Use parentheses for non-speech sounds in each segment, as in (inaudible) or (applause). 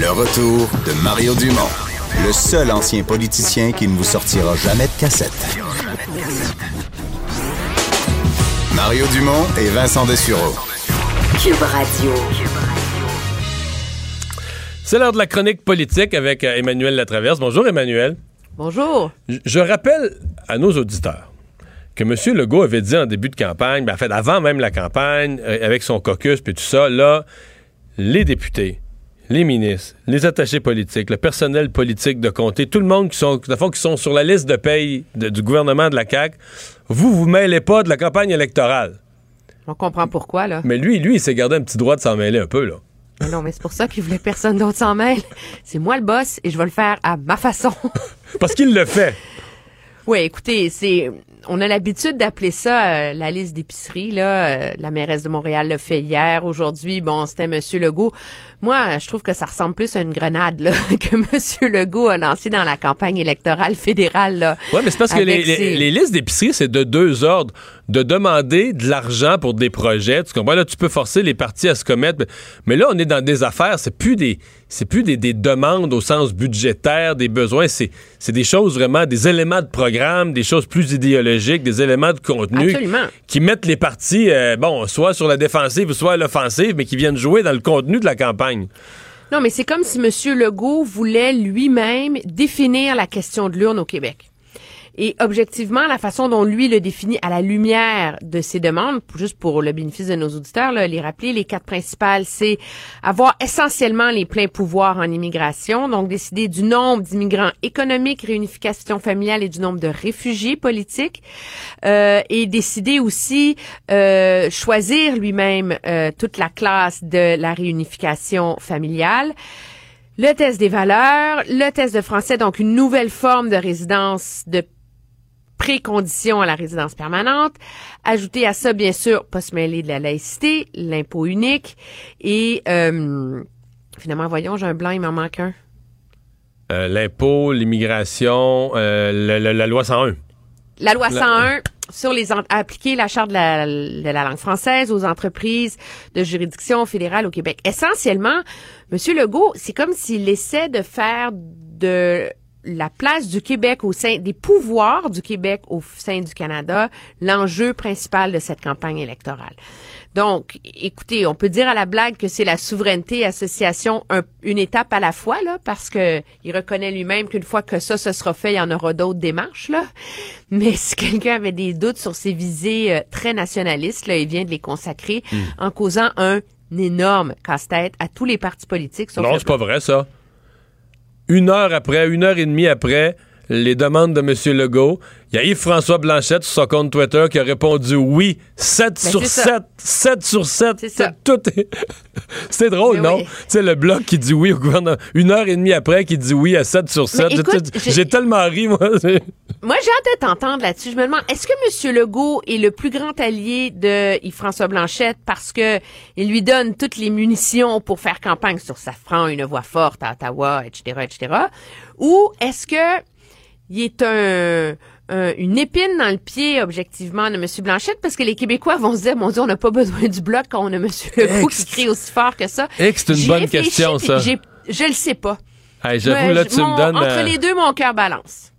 Le retour de Mario Dumont, le seul ancien politicien qui ne vous sortira jamais de cassette. Mario Dumont et Vincent Dessureau. Cube Radio. C'est l'heure de la chronique politique avec euh, Emmanuel Latraverse. Bonjour Emmanuel. Bonjour. Je, rappelle à nos auditeurs que M. Legault avait dit en début de campagne, ben, en fait avant même la campagne, euh, avec son caucus puis tout ça, là, les députés, les ministres, les attachés politiques, le personnel politique de comté, tout le monde qui sont, de fond, qui sont sur la liste de paye de- du gouvernement de la CAQ, vous vous mêlez pas de la campagne électorale. On comprend pourquoi, là. Mais lui, lui, il s'est gardé un petit droit de s'en mêler un peu, là. Mais non, mais c'est pour ça qu'il voulait personne d'autre s'en mêle. C'est moi le boss et je vais le faire à ma façon. (laughs) Parce qu'il le fait. oui, écoutez, c'est on a l'habitude d'appeler ça euh, la liste d'épicerie là, Euh, la mairesse de Montréal l'a fait hier, aujourd'hui, bon, c'était monsieur Legault. Moi, je trouve que ça ressemble plus à une grenade là, (laughs) que monsieur Legault a lancé dans la campagne électorale fédérale là. Oui, mais c'est parce que les listes d'épicerie, c'est de deux ordres. De demander de l'argent pour des projets. Tu comprends? Là, tu peux forcer les partis à se commettre. Mais là, on est dans des affaires. C'est plus des, c'est plus des, des demandes au sens budgétaire, des besoins. C'est, c'est des choses vraiment, des éléments de programme, des choses plus idéologiques, des éléments de contenu. Absolument. Qui mettent les partis, euh, bon, soit sur la défensive, soit à l'offensive, mais qui viennent jouer dans le contenu de la campagne. Non, mais c'est comme si M. Legault voulait lui-même définir la question de l'urne au Québec. Et objectivement, la façon dont lui le définit à la lumière de ses demandes, juste pour le bénéfice de nos auditeurs, là, les rappeler, les quatre principales, c'est avoir essentiellement les pleins pouvoirs en immigration, donc décider du nombre d'immigrants économiques, réunification familiale et du nombre de réfugiés politiques, euh, et décider aussi euh, choisir lui-même euh, toute la classe de la réunification familiale. Le test des valeurs, le test de français, donc une nouvelle forme de résidence de précondition à la résidence permanente. Ajouter à ça, bien sûr, pas se mêler de la laïcité, l'impôt unique et euh, finalement, voyons, j'ai un blanc, il m'en manque un. Euh, l'impôt, l'immigration, euh, le- le- la loi 101. La loi La- 101 sur les en- appliquer la charte de la, de la langue française aux entreprises de juridiction fédérale au Québec. Essentiellement, Monsieur Legault, c'est comme s'il essaie de faire de la place du Québec au sein des pouvoirs du Québec au sein du Canada l'enjeu principal de cette campagne électorale. Donc, écoutez, on peut dire à la blague que c'est la souveraineté association un- une étape à la fois là, parce que il reconnaît lui-même qu'une fois que ça ce sera fait, il y en aura d'autres démarches là. Mais si quelqu'un avait des doutes sur ses visées euh, très nationalistes, là, il vient de les consacrer en causant un énorme casse-tête à tous les partis politiques. sauf Non, c'est pas vrai, ça. Une heure après, une heure et demie après les demandes de M. Legault, il y a Yves-François Blanchette sur son compte Twitter qui a répondu oui, 7 Ben, sur c'est 7, ça. 7 sur 7. C'est ça. (laughs) Tout est... (laughs) C'est drôle, Mais non? oui. Tu sais, le bloc qui dit oui au gouvernement, une heure et demie après qui dit oui à 7 sur 7. J'ai- tellement ri, moi. (laughs) Moi, j'ai hâte de t'entendre là-dessus. Je me demande, est-ce que M. Legault est le plus grand allié de Yves-François Blanchette parce que il lui donne toutes les munitions pour faire campagne sur Safran, une voix forte à Ottawa, etc., etc. Ou est-ce que il est un, un- une épine dans le pied, objectivement, de M. Blanchette, parce que les Québécois vont se dire, mon Dieu, on n'a pas (laughs) besoin du bloc quand on a M. Legault qui crie aussi fort que ça. C'est une bonne question, ça. Je le sais pas. Hey, J'avoue, là, tu mon- me donnes... Entre euh, les deux, mon cœur balance.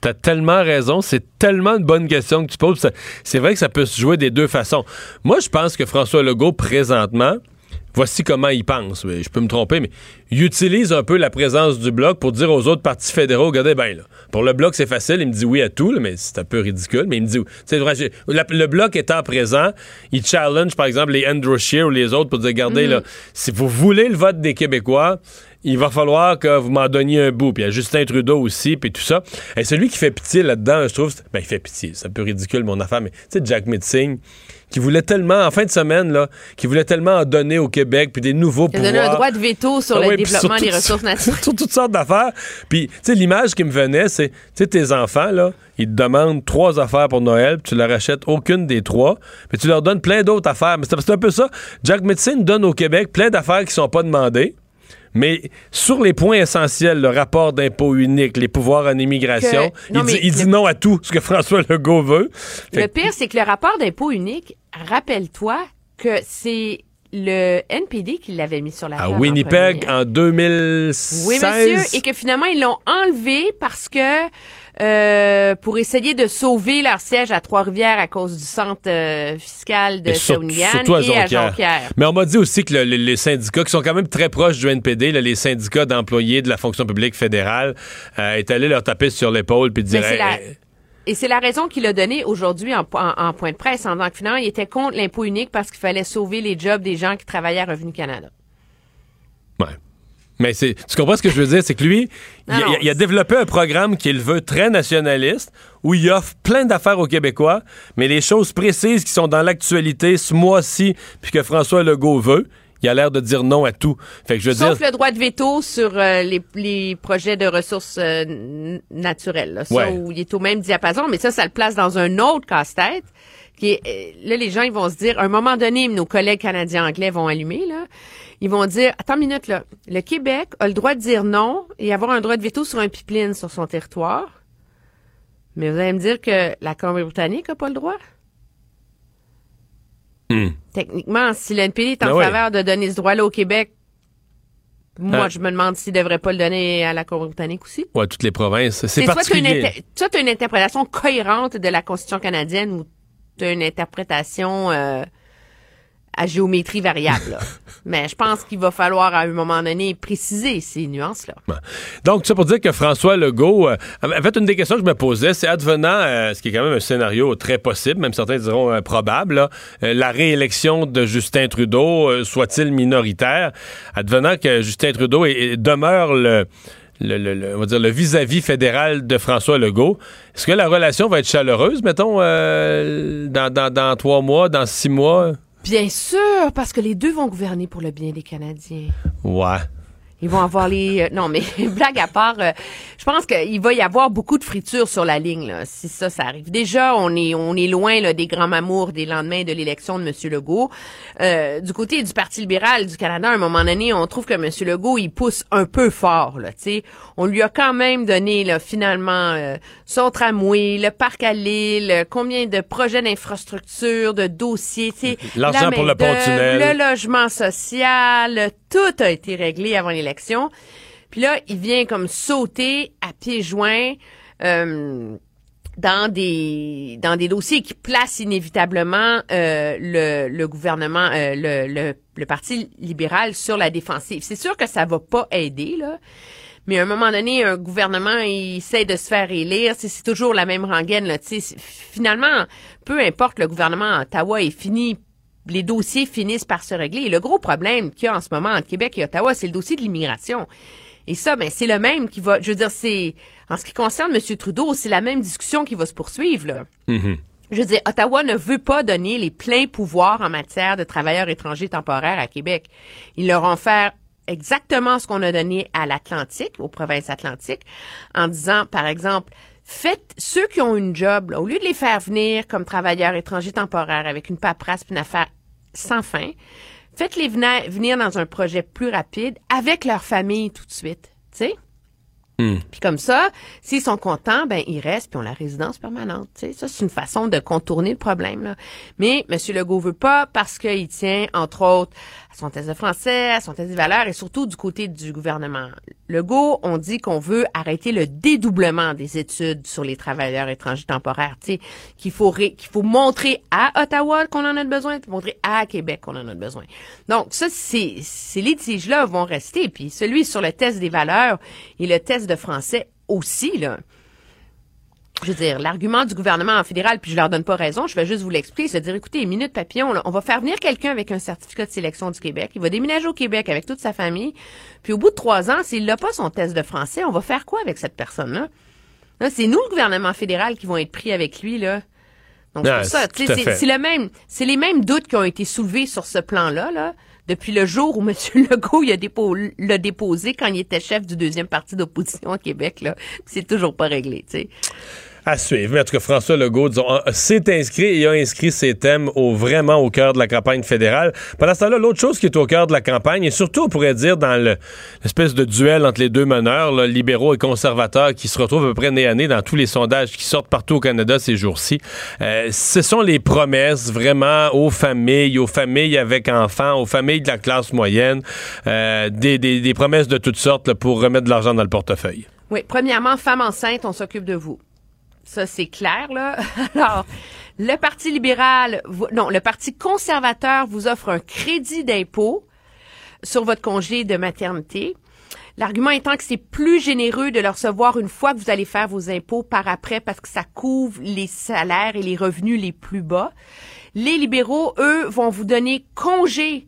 T'as tellement raison. C'est tellement une bonne question que tu poses. C'est vrai que ça peut se jouer des deux façons. Moi, je pense que François Legault, présentement, voici comment il pense. Mais Je peux me tromper, mais il utilise un peu la présence du Bloc pour dire aux autres partis fédéraux, regardez bien, là, pour le Bloc, c'est facile, il me dit oui à tout, là, mais c'est un peu ridicule, mais il me dit, tu sais, vrai, la- le Bloc étant présent, il challenge, par exemple, les Andrew Scheer ou les autres pour dire, regardez, là, si vous voulez le vote des Québécois, il va falloir que vous m'en donniez un bout. Puis il y a Justin Trudeau aussi, puis tout ça. Et celui qui fait pitié là-dedans, je trouve, ben, il fait pitié. C'est un peu ridicule, mon affaire, mais tu sais, Jack Mitzing, qui voulait tellement, en fin de semaine, là, qui voulait tellement en donner au Québec, puis des nouveaux pouvoirs. donné un droit de veto sur Ah le oui, développement sur des ressources (laughs) naturelles. sur toutes sortes d'affaires. Puis, tu sais, l'image qui me venait, c'est, tu sais, tes enfants, là, ils te demandent trois affaires pour Noël, puis tu leur achètes aucune des trois, mais tu leur donnes plein d'autres affaires. Mais c'est un peu ça. Jack Metzing donne au Québec plein d'affaires qui sont pas demandées. Mais sur les points essentiels, le rapport d'impôt unique, les pouvoirs en immigration, Que- non, il, dit, non à tout ce que (laughs) François Legault veut. Fait Le pire, c'est que le rapport d'impôt unique, rappelle-toi que c'est le NPD qui l'avait mis sur la à table. en Winnipeg premier. en 2016. Oui, monsieur. Et que finalement, ils l'ont enlevé parce que euh, pour essayer de sauver leur siège à Trois-Rivières à cause du centre euh, fiscal de sur- Shawinigan à et à Jonquière. Jonquière. Mais on m'a dit aussi que le- le- les syndicats, qui sont quand même très proches du NPD, là, les syndicats d'employés de la fonction publique fédérale, euh, est allé leur taper sur l'épaule puis dire Et c'est la raison qu'il a donnée aujourd'hui en, en- en point de presse en disant que finalement, il était contre l'impôt unique parce qu'il fallait sauver les jobs des gens qui travaillaient à Revenu Canada. Ouais. Mais c'est, tu comprends ce que je veux dire? C'est que lui, il, Non, non. il- il a développé un programme qu'il veut très nationaliste, où il offre plein d'affaires aux Québécois, mais les choses précises qui sont dans l'actualité ce mois-ci, puis que François Legault veut, il a l'air de dire non à tout. Fait que je veux Sauf dire. le droit de veto sur euh, les, les projets de ressources euh, naturelles. Là. Ça, Ouais. où il est au même diapason, mais ça, ça le place dans un autre casse-tête. Qui est, euh, là, les gens, ils vont se dire, à un moment donné, nos collègues canadiens-anglais vont allumer, là. Ils vont dire, attends une minute, là. Le Québec a le droit de dire non et avoir un droit de veto sur un pipeline sur son territoire. Mais vous allez me dire que la Colombie-Britannique n'a pas le droit? Hmm. Techniquement, si l'NPD est en Ben ouais. faveur de donner ce droit-là au Québec, moi, Ah. je me demande s'il devrait pas le donner à la Colombie-Britannique aussi. Ouais, toutes les provinces. C'est soit tu as particulier. soit t'as une interprétation cohérente de la Constitution canadienne ou tu as une interprétation euh, à géométrie variable. là. (laughs) Mais je pense qu'il va falloir à un moment donné préciser ces nuances-là. Donc, ça pour dire que François Legault, euh, en fait, une des questions que je me posais, c'est advenant, euh, ce qui est quand même un scénario très possible, même certains diront euh, probable, là, euh, la réélection de Justin Trudeau, soit-il minoritaire, advenant que Justin Trudeau est- est- demeure le, le, le- le- on va dire le vis-à-vis fédéral de François Legault, est-ce que la relation va être chaleureuse, mettons, euh, dans, dans, dans trois mois, dans six mois? Bien sûr, parce que les deux vont gouverner pour le bien des Canadiens. Ouais. Ils vont avoir les... euh, non, mais (laughs) blague à part, euh, je pense qu'il va y avoir beaucoup de friture sur la ligne, là, si ça, ça arrive. Déjà, on est, on est loin là, des grands mamours des lendemains de l'élection de M. Legault. Euh, du côté du Parti libéral du Canada, à un moment donné, on trouve que M. Legault, il pousse un peu fort. Là, tu sais. on lui a quand même donné là, finalement euh, son tramway, le parc à Lille, euh, combien de projets d'infrastructure, de dossiers, tu sais, L'argent la pour le pont-tunnel. le logement social, tout a été réglé avant Puis là, il vient comme sauter à pieds joints euh, dans des dans des dossiers qui placent inévitablement euh, le, gouvernement, euh, le, le, Parti libéral sur la défensive. C'est sûr que ça va pas aider, là. Mais à un moment donné, un gouvernement il essaie de se faire élire. C'est toujours la même rengaine. Là, finalement, peu importe le gouvernement à Ottawa est fini, les dossiers finissent par se régler. Et le gros problème qu'il y a en ce moment entre Québec et Ottawa, c'est le dossier de l'immigration. Et ça, ben, c'est le même qui va, je veux dire, c'est, en ce qui concerne M. Trudeau, c'est la même discussion qui va se poursuivre, là. Je veux dire, Ottawa ne veut pas donner les pleins pouvoirs en matière de travailleurs étrangers temporaires à Québec. Ils leur ont fait exactement ce qu'on a donné à l'Atlantique, aux provinces atlantiques, en disant, par exemple, faites ceux qui ont une job, là, au lieu de les faire venir comme travailleurs étrangers temporaires avec une paperasse une affaire sans fin, faites-les venir, dans un projet plus rapide avec leur famille tout de suite, tu? Puis comme ça, s'ils sont contents, ben ils restent puis ont la résidence permanente. Tu sais, ça c'est une façon de contourner le problème. Là. Mais M. Legault veut pas parce qu'il tient entre autres à son test de français, à son test des valeurs et surtout du côté du gouvernement. Legault, on dit qu'on veut arrêter le dédoublement des études sur les travailleurs étrangers temporaires. Qu'il faut ré- qu'il faut montrer à Ottawa qu'on en a besoin, montrer à Québec qu'on en a besoin. Donc ça, c'est ces litiges-là vont rester. Puis celui sur le test des valeurs et le test de français aussi là. je veux dire, l'argument du gouvernement fédéral, puis je leur donne pas raison, je vais juste vous l'expliquer, c'est de dire, écoutez, minute papillon, là, on va faire venir quelqu'un avec un certificat de sélection du Québec, il va déménager au Québec avec toute sa famille, puis au bout de trois ans, s'il n'a pas son test de français, on va faire quoi avec cette personne-là? Là, c'est nous, le gouvernement fédéral, qui vont être pris avec lui, là. Donc, c'est pour ça, c'est le même, c'est les mêmes doutes qui ont été soulevés sur ce plan-là, là, depuis le jour où M. (laughs) Legault l'a déposé quand il était chef du deuxième parti d'opposition au Québec, là. C'est toujours pas réglé, sais. À suivre. Mais en tout cas, François Legault, disons, s'est inscrit et a inscrit ses thèmes au, vraiment au cœur de la campagne fédérale. Pendant ce temps-là, l'autre chose qui est au cœur de la campagne, et surtout, on pourrait dire, dans le- l'espèce de duel entre les deux meneurs, là, libéraux et conservateurs, qui se retrouvent à peu près nez à nez dans tous les sondages qui sortent partout au Canada ces jours-ci, euh, ce sont les promesses vraiment aux familles, aux familles avec enfants, aux familles de la classe moyenne, euh, des, des- des promesses de toutes sortes là, pour remettre de l'argent dans le portefeuille. Oui, premièrement, femme enceinte, on s'occupe de vous. Ça, c'est clair, là. (laughs) Alors, le Parti libéral, non, le Parti conservateur vous offre un crédit d'impôt sur votre congé de maternité. L'argument étant que c'est plus généreux de le recevoir une fois que vous allez faire vos impôts par après parce que ça couvre les salaires et les revenus les plus bas. Les libéraux, eux, vont vous donner congé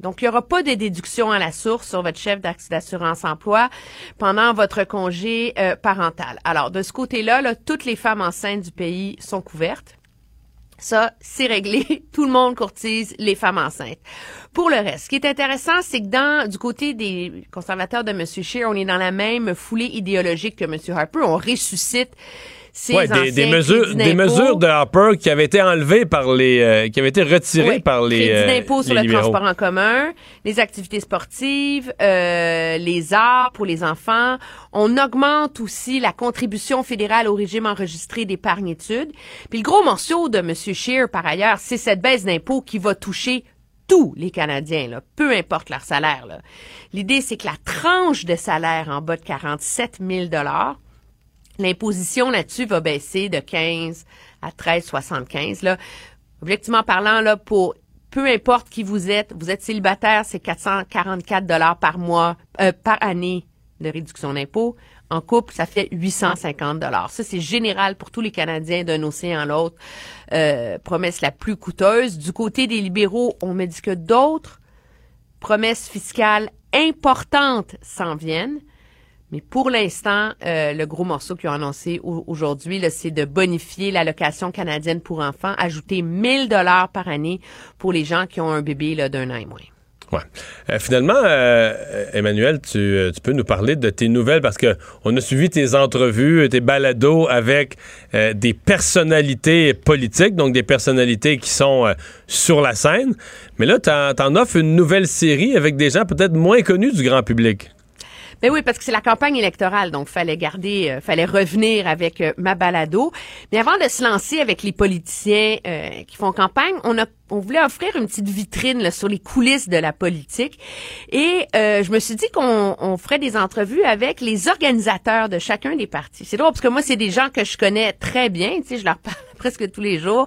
Donc, il n'y aura pas de déduction à la source sur votre chef d'assurance emploi pendant votre congé euh, parental. Alors, de ce côté-là, là, toutes les femmes enceintes du pays sont couvertes. Ça, c'est réglé. (laughs) Tout le monde courtise les femmes enceintes. Pour le reste, ce qui est intéressant, c'est que dans du côté des conservateurs de M. Scheer, on est dans la même foulée idéologique que M. Harper. On ressuscite ces Ouais, des, mesures, crédits des mesures de Harper qui avaient été enlevées par les, euh, qui avaient été retirées par les, crédit euh, d'impôt sur les le libéraux. transport en commun, les activités sportives, euh, les arts pour les enfants. On augmente aussi la contribution fédérale au régime enregistré d'épargne-études. Puis le gros morceau de M. Scheer, par ailleurs, c'est cette baisse d'impôt qui va toucher tous les Canadiens, là, peu importe leur salaire. L'idée, c'est que la tranche de salaire en bas de 47 000 L'imposition là-dessus va baisser de 15 à 13,75. Là, objectivement parlant, là, pour peu importe qui vous êtes, vous êtes célibataire, c'est 444 dollars par mois, euh, par année de réduction d'impôt. En couple, ça fait 850 dollars. Ça, c'est général pour tous les Canadiens d'un océan à l'autre. Euh, promesse la plus coûteuse. Du côté des libéraux, on me dit que d'autres promesses fiscales importantes s'en viennent. Mais pour l'instant, euh, le gros morceau qu'ils ont annoncé au- aujourd'hui, c'est de bonifier l'allocation canadienne pour enfants, ajouter 1000 dollars par année pour les gens qui ont un bébé d'un an et moins. Euh, finalement, euh, Emmanuel, tu, tu peux nous parler de tes nouvelles parce que on a suivi tes entrevues, tes balados avec des personnalités politiques, donc des personnalités qui sont sur la scène. Mais là, t'en, t'en offres une nouvelle série avec des gens peut-être moins connus du grand public. Ben oui, parce que c'est la campagne électorale, donc fallait garder, euh, fallait revenir avec euh, ma balado. Mais avant de se lancer avec les politiciens euh, qui font campagne, on a, on voulait offrir une petite vitrine là, sur les coulisses de la politique. Et euh, je me suis dit qu'on on ferait des entrevues avec les organisateurs de chacun des partis. C'est drôle parce que moi, c'est des gens que je connais très bien. Tu sais, je leur (laughs) parle presque tous les jours.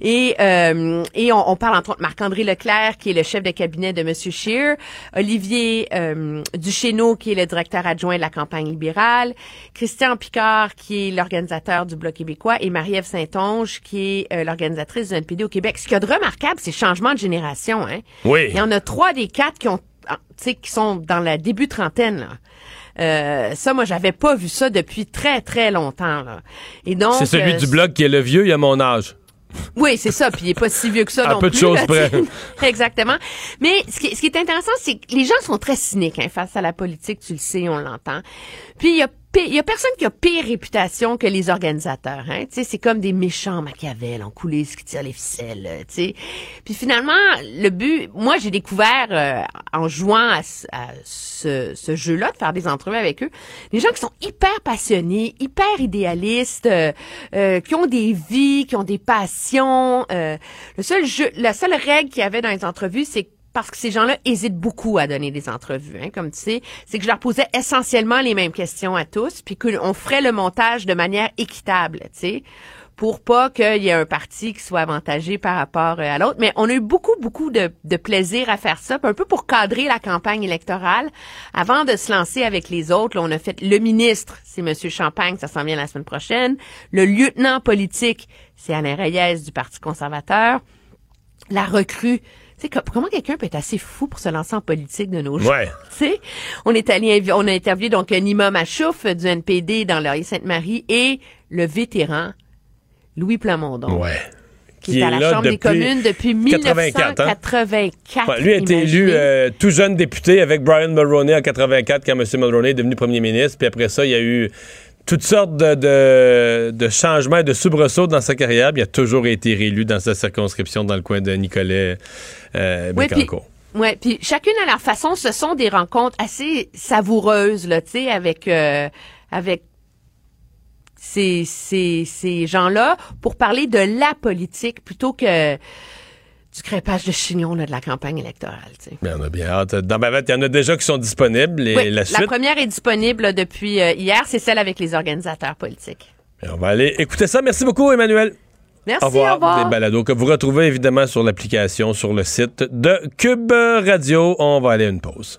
Et, euh, et on, on parle entre autres Marc-André Leclerc, qui est le chef de cabinet de M. Scheer, Olivier euh, Duchesneau, qui est le directeur adjoint de la campagne libérale, Christian Picard, qui est l'organisateur du Bloc québécois, et Marie-Ève Saint-Onge, qui est euh, l'organisatrice du NPD au Québec. Ce a de c'est le changement de génération. Hein? Oui. Il y en a trois des quatre qui ont, ah, tu sais, qui sont dans la début trentaine. Là. Euh, ça, moi, j'avais pas vu ça depuis très très longtemps. Là. Et donc, C'est celui euh, du bloc qui est le vieux, il a mon âge. oui, c'est ça. Puis il est pas si vieux que ça non peu de plus. choses près. (laughs) Exactement. Mais ce qui, ce qui est intéressant, c'est que les gens sont très cyniques hein, face à la politique. Tu le sais, on l'entend. Puis il y a il y a personne qui a pire réputation que les organisateurs. Hein? Tu c'est comme des méchants Machiavel en coulisses qui tirent les ficelles. euh, Tu sais. Puis finalement, le but, moi j'ai découvert euh, en jouant à, à ce, jeu-là, de faire des entrevues avec eux, des gens qui sont hyper passionnés, hyper idéalistes, euh, euh, qui ont des vies, qui ont des passions. euh, le seul jeu, la seule règle qu'il y avait dans les entrevues, c'est parce que ces gens-là hésitent beaucoup à donner des entrevues, hein, comme tu sais, c'est que je leur posais essentiellement les mêmes questions à tous, puis qu'on ferait le montage de manière équitable, tu sais pour pas qu'il y ait un parti qui soit avantagé par rapport euh, à l'autre. Mais on a eu beaucoup, beaucoup de, plaisir à faire ça, un peu pour cadrer la campagne électorale. Avant de se lancer avec les autres, là, on a fait le ministre, c'est Monsieur Champagne, ça s'en vient la semaine prochaine. Le lieutenant politique, c'est Alain Reyes du Parti conservateur. La recrue, comment quelqu'un peut être assez fou pour se lancer en politique de nos jours? Ouais. On est allé, on a interviewé donc Nima Machouf du NPD dans Laurier-Sainte-Marie et le vétéran Louis Plamondon. Ouais. Qui, est à la Chambre des communes depuis 84, hein? 1984. Ouais, lui a été élu euh, tout jeune député avec Brian Mulroney en 84 quand M. Mulroney est devenu premier ministre. Puis après ça, il y a eu toutes sortes de, de, de changements et de soubresauts dans sa carrière. Il a toujours été réélu dans sa circonscription dans le coin de Nicolet euh, Bécancourt. Ouais, puis chacune à leur façon, ce sont des rencontres assez savoureuses là, tu sais, avec euh, avec ces ces ces gens-là pour parler de la politique plutôt que du crépage de chignon là, de la campagne électorale. Mais on a bien hâte. Dans Bavette, il y en a déjà qui sont disponibles. Et Oui, la suite, première est disponible depuis euh, hier, c'est celle avec les organisateurs politiques. on va aller écouter ça. Merci beaucoup, Emmanuel. Merci, Au revoir. au revoir. Des balados que vous retrouvez évidemment sur l'application, sur le site de Cube Radio. On va aller à une pause.